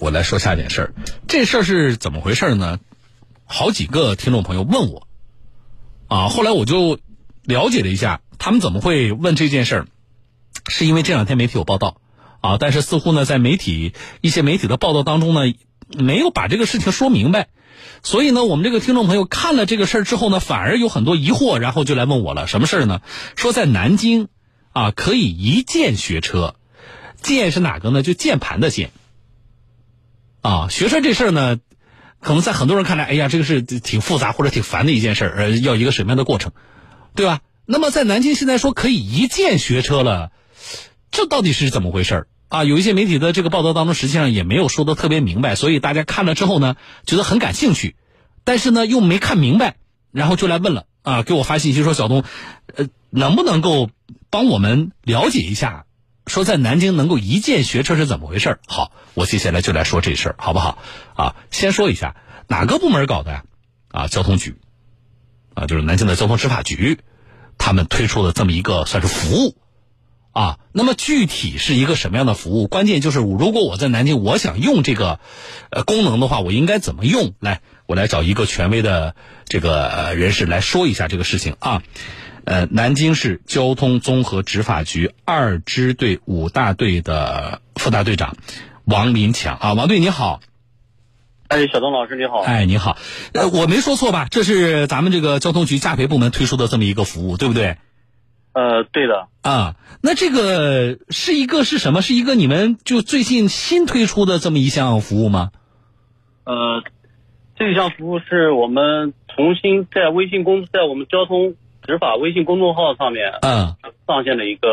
我来说下件事儿。这事儿是怎么回事呢？好几个听众朋友问我，啊，后来我就了解了一下，他们怎么会问这件事儿，是因为这两天媒体有报道，啊，但是似乎呢，在媒体一些媒体的报道当中呢，没有把这个事情说明白，所以呢，我们这个听众朋友看了这个事儿之后呢，反而有很多疑惑，然后就来问我了，什么事儿呢？说在南京，啊，可以一键学车，键是哪个呢？就键盘的键。啊，学车这事儿呢，可能在很多人看来，哎呀，这个是挺复杂或者挺烦的一件事儿，呃，要一个什么样的过程，对吧？那么在南京现在说可以一键学车了，这到底是怎么回事儿啊？有一些媒体的这个报道当中，实际上也没有说的特别明白，所以大家看了之后呢，觉得很感兴趣，但是呢又没看明白，然后就来问了啊，给我发信息说小东，呃，能不能够帮我们了解一下？说在南京能够一键学车是怎么回事好，我接下来就来说这事儿，好不好？啊，先说一下哪个部门搞的呀？啊，交通局，啊，就是南京的交通执法局，他们推出的这么一个算是服务，啊，那么具体是一个什么样的服务？关键就是如果我在南京，我想用这个功能的话，我应该怎么用？来，我来找一个权威的这个人士来说一下这个事情啊。呃，南京市交通综合执法局二支队五大队的副大队长王林强啊，王队你好。哎，小东老师你好。哎，你好，呃，我没说错吧？这是咱们这个交通局驾培部门推出的这么一个服务，对不对？呃，对的。啊，那这个是一个是什么？是一个你们就最近新推出的这么一项服务吗？呃，这项服务是我们重新在微信公在我们交通。执法微信公众号上面，嗯，上线了一个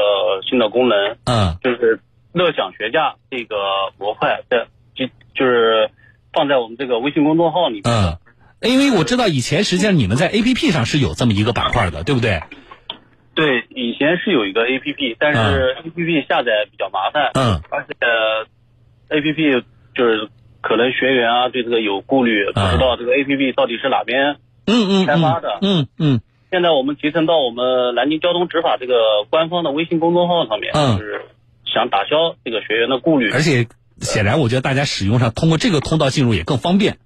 新的功能，嗯，就是乐享学驾这个模块，在就就是放在我们这个微信公众号里面。嗯，因为我知道以前实际上你们在 A P P 上是有这么一个板块的，对不对？对，以前是有一个 A P P，但是 A P P 下载比较麻烦，嗯，而且 A P P 就是可能学员啊对这个有顾虑，不知道这个 A P P 到底是哪边嗯嗯。开发的，嗯嗯。现在我们集成到我们南京交通执法这个官方的微信公众号上面，就是想打消这个学员的顾虑。而且，显然我觉得大家使用上通过这个通道进入也更方便。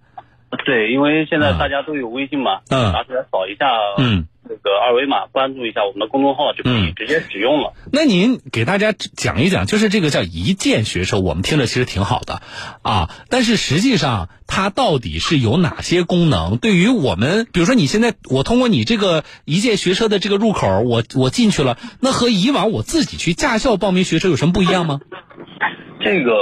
对，因为现在大家都有微信嘛，拿出来扫一下，嗯，那个二维码，关注一下我们的公众号就可以直接使用了。那您给大家讲一讲，就是这个叫一键学车，我们听着其实挺好的啊，但是实际上它到底是有哪些功能？对于我们，比如说你现在我通过你这个一键学车的这个入口，我我进去了，那和以往我自己去驾校报名学车有什么不一样吗？这个。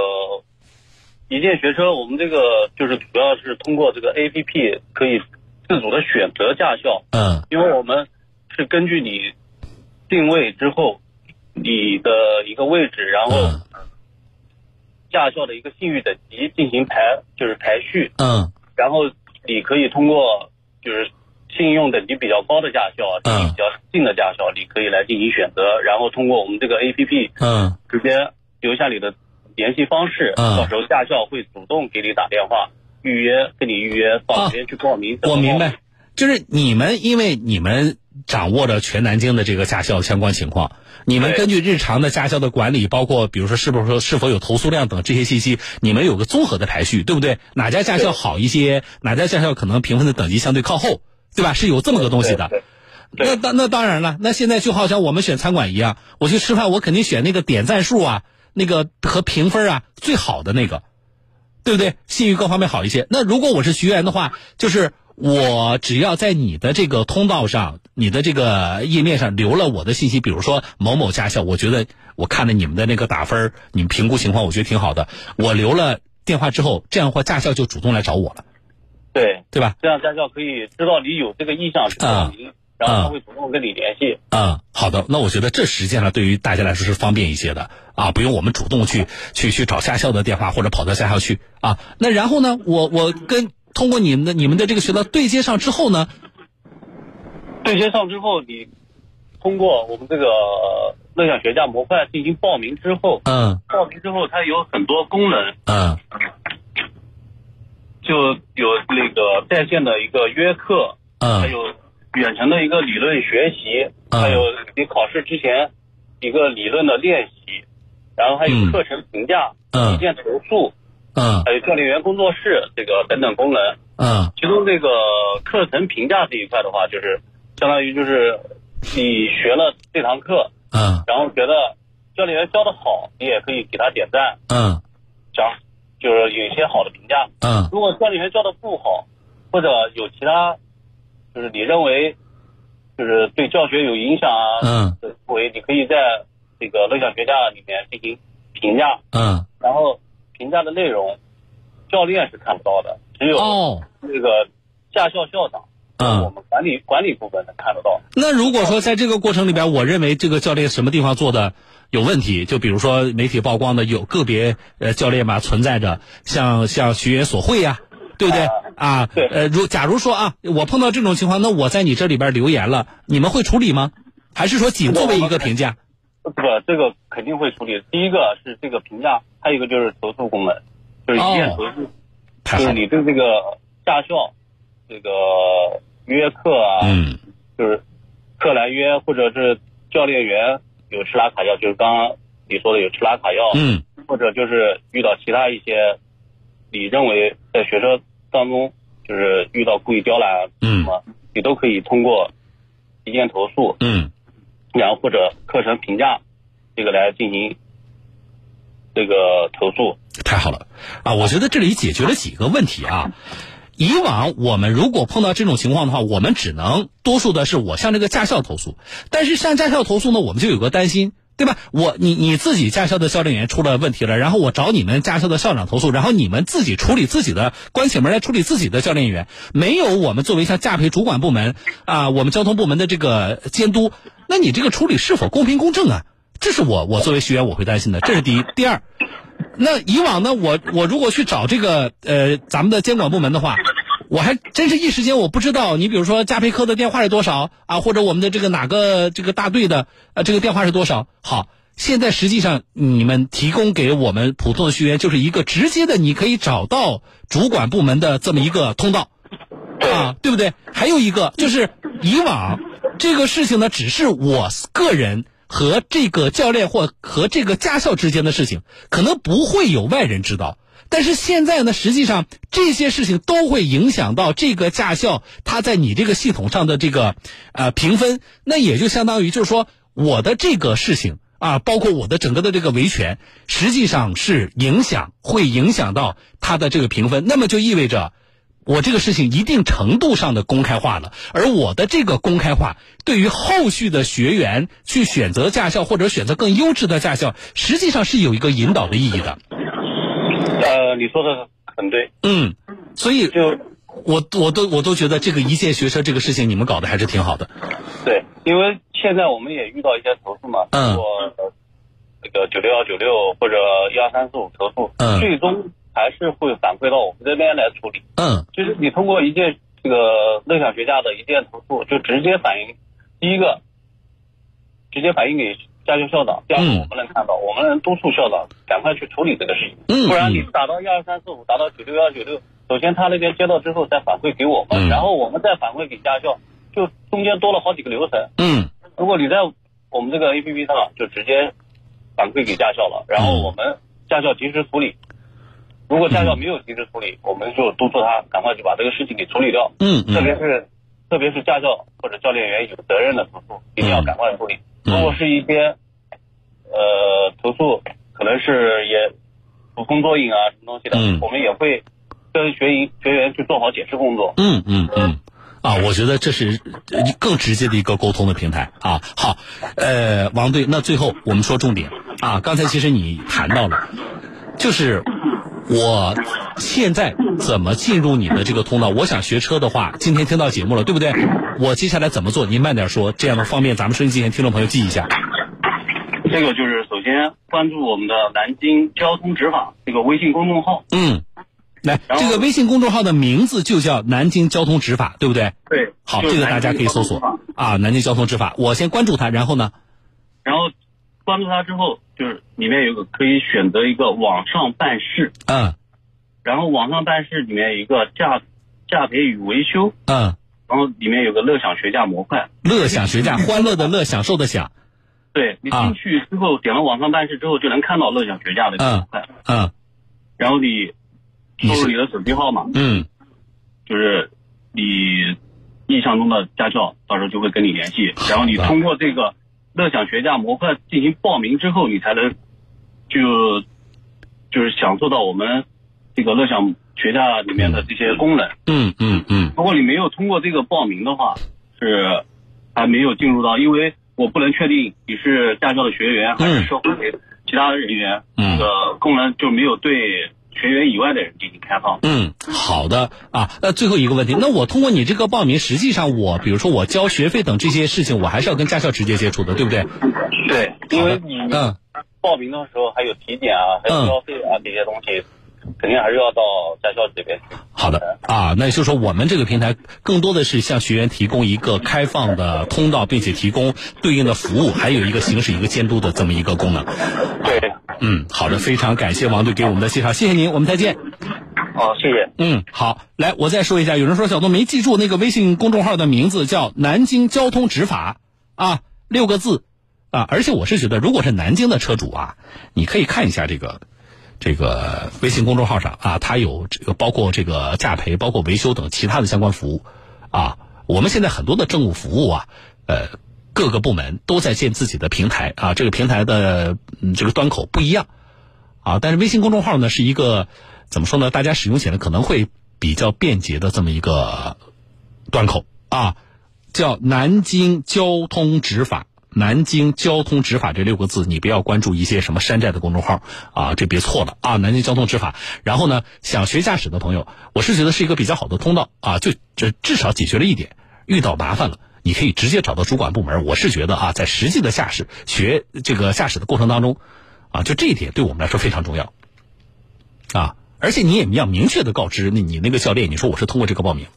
一键学车，我们这个就是主要是通过这个 A P P 可以自主的选择驾校。嗯。因为我们是根据你定位之后，你的一个位置，然后驾校的一个信誉等级进行排，就是排序。嗯。然后你可以通过就是信用等级比较高的驾校，离比较近的驾校，你可以来进行选择。然后通过我们这个 A P P，嗯，直接留下你的。联系方式，到时候驾校会主动给你打电话预约，跟你预约到那边去报名。我明白，就是你们因为你们掌握着全南京的这个驾校相关情况，你们根据日常的驾校的管理，包括比如说是不是说是否有投诉量等这些信息，你们有个综合的排序，对不对？哪家驾校好一些，哪家驾校可能评分的等级相对靠后，对吧？是有这么个东西的。那当那当然了，那现在就好像我们选餐馆一样，我去吃饭，我肯定选那个点赞数啊。那个和评分啊最好的那个，对不对？信誉各方面好一些。那如果我是学员的话，就是我只要在你的这个通道上、你的这个页面上留了我的信息，比如说某某驾校，我觉得我看了你们的那个打分，你们评估情况，我觉得挺好的。我留了电话之后，这样的话驾校就主动来找我了。对，对吧？这样驾校可以知道你有这个意向去报名。然后他会主动跟你联系。嗯，好的，那我觉得这实际上对于大家来说是方便一些的啊，不用我们主动去去去找驾校的电话或者跑到驾校去啊。那然后呢，我我跟通过你们的你们的这个渠道对接上之后呢，对接上之后，你通过我们这个乐享学驾模块进行报名之后，嗯，报名之后它有很多功能，嗯，就有那个在线的一个约课，嗯，还有。远程的一个理论学习，还有你考试之前一个理论的练习，然后还有课程评价、意见投诉，嗯。还有教练员工作室这个等等功能。嗯。其中这个课程评价这一块的话，就是相当于就是你学了这堂课，嗯。然后觉得教练员教的好，你也可以给他点赞，嗯。讲就是有一些好的评价。嗯。如果教练员教的不好，或者有其他就是你认为就是对教学有影响啊嗯的行为，你可以在这个乐享学驾里面进行评价，嗯然后评价的内容教练是看不到的，只有哦那个驾校校长。我嗯。们管理管理部门能看得到。那如果说在这个过程里边，我认为这个教练什么地方做的有问题，就比如说媒体曝光的有个别呃教练吧存在着像像学员索贿呀、对不对啊？对呃，如假如说啊，我碰到这种情况，那我在你这里边留言了，你们会处理吗？还是说仅作为一个评价？这个这个肯定会处理。第一个是这个评价，还有一个就是投诉功能，就是一键投诉，就是你对这个驾校这个约课啊，嗯就是课来约或者是教练员有吃拉卡药，就是刚刚你说的有吃拉卡药，嗯或者就是遇到其他一些你认为在学车当中就是遇到故意刁难什么，你都可以通过一键投诉，嗯然后或者课程评价这个来进行这个投诉。太好了啊！我觉得这里解决了几个问题啊。以往我们如果碰到这种情况的话，我们只能多数的是我向这个驾校投诉，但是向驾校投诉呢，我们就有个担心，对吧？我你你自己驾校的教练员出了问题了，然后我找你们驾校的校长投诉，然后你们自己处理自己的，关起门来处理自己的教练员，没有我们作为像驾培主管部门啊，我们交通部门的这个监督，那你这个处理是否公平公正啊？这是我我作为学员我会担心的，这是第一。第二，那以往呢，我我如果去找这个呃咱们的监管部门的话，我还真是一时间我不知道。你比如说加培科的电话是多少啊，或者我们的这个哪个这个大队的呃这个电话是多少？好，现在实际上你们提供给我们普通的学员就是一个直接的，你可以找到主管部门的这么一个通道。啊，对不对？还有一个就是以往这个事情呢，只是我个人和这个教练或和这个驾校之间的事情，可能不会有外人知道。但是现在呢，实际上这些事情都会影响到这个驾校它在你这个系统上的这个呃评分，那也就相当于就是说我的这个事情啊，包括我的整个的这个维权，实际上是影响会影响到它的这个评分，那么就意味着。我这个事情一定程度上的公开化了，而我的这个公开化，对于后续的学员去选择驾校或者选择更优质的驾校，实际上是有一个引导的意义的。呃，你说的很对，嗯，所以就我我都我都觉得这个一键学车这个事情你们搞得还是挺好的。对，因为现在我们也遇到一些投诉嘛，嗯通过呃这个九六幺九六或者一二三四五投诉，嗯最终还是会反馈到我们这边来处理。嗯就是你通过一件这个乐享学驾的一件投诉，就直接反映，第一个直接反映给驾校校长，第二个嗯。我们能看到，我们能督促校长赶快去处理这个事情，嗯不然你打到一二三四五，打到九六幺九六，首先他那边接到之后再反馈给我们，嗯。然后我们再反馈给驾校，就中间多了好几个流程。嗯。如果你在我们这个 A P P 上就直接反馈给驾校了，然后我们驾校及时处理。如果驾校没有及时处理，我们就督促他赶快去把这个事情给处理掉。嗯特别嗯是特别是驾校或者教练员有责任的投诉，一定要赶快处理。嗯如果是一些呃投诉，可能是也捕风捉影啊什么东西的，嗯我们也会跟学员学员去做好解释工作。嗯嗯嗯。啊，我觉得这是呃更直接的一个沟通的平台啊。好，呃，王队，那最后我们说重点啊。刚才其实你谈到了，就是我现在怎么进入你的这个通道？我想学车的话，今天听到节目了，对不对？我接下来怎么做？您慢点说，这样的方便咱们收音机前听众朋友记一下。这个就是首先关注我们的南京交通执法这个微信公众号。嗯，来，这个微信公众号的名字就叫南京交通执法，对不对？对，好，这个大家可以搜索啊，南京交通执法。我先关注它，然后呢？然后关注它之后，就是里面有个可以选择一个网上办事，嗯然后网上办事里面有一个驾驾培与维修，嗯，然后里面有个乐享学驾模块。乐享学驾，欢乐的乐，享受的享。对你啊进去之后，点了网上办事之后，就能看到乐享学驾的这个模块。嗯然后你输入你的手机号码，嗯，就是你印象中的驾校，到时候就会跟你联系，然后你通过这个乐享学驾模块进行报名之后，你才能就就是享受到我们这个乐享学驾里面的这些功能。嗯嗯嗯，如果你没有通过这个报名的话，是还没有进入到，因为我不能确定你是驾校的学员还是社会其他人员，嗯。这个功能就没有对学员以外的人进行开放。嗯，好的啊。那最后一个问题，那我通过你这个报名，实际上我比如说我交学费等这些事情，我还是要跟驾校直接接触的，对不对？对，因为你嗯报名的时候还有体检啊，还有交费啊、这些东西，肯定还是要到驾校这边去。好的啊，那也就是说我们这个平台更多的是向学员提供一个开放的通道，并且提供对应的服务，还有一个行使一个监督的这么一个功能。对，嗯，好的，非常感谢王队给我们的介绍，谢谢您，我们再见。好，谢谢。嗯，好，来，我再说一下，有人说小东没记住那个微信公众号的名字叫南京交通执法啊，六个字啊，而且我是觉得，如果是南京的车主啊，你可以看一下这个这个微信公众号上啊，它有这个包括这个驾培、包括维修等其他的相关服务啊。我们现在很多的政务服务啊，呃，各个部门都在建自己的平台啊，这个平台的嗯这个端口不一样啊，但是微信公众号呢是一个怎么说呢？大家使用起来可能会比较便捷的这么一个端口啊，叫南京交通执法。南京交通执法这六个字，你不要关注一些什么山寨的公众号啊，这别错了啊！南京交通执法。然后呢，想学驾驶的朋友，我是觉得是一个比较好的通道啊，就这至少解决了一点，遇到麻烦了，你可以直接找到主管部门。我是觉得啊，在实际的驾驶学这个驾驶的过程当中，啊，就这一点对我们来说非常重要啊。而且你也要明确的告知那你那个教练，你说我是通过这个报名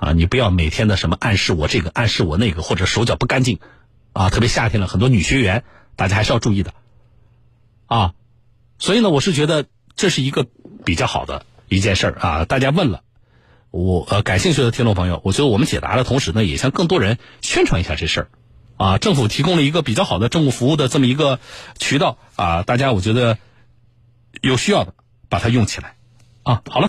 啊，你不要每天的什么暗示我这个暗示我那个，或者手脚不干净。啊，特别夏天了，很多女学员，大家还是要注意的，啊，所以呢，我是觉得这是一个比较好的一件事儿啊。大家问了，我呃感兴趣的听众朋友，我觉得我们解答的同时呢，也向更多人宣传一下这事儿，啊，政府提供了一个比较好的政务服务的这么一个渠道啊，大家我觉得有需要的把它用起来，啊，好了。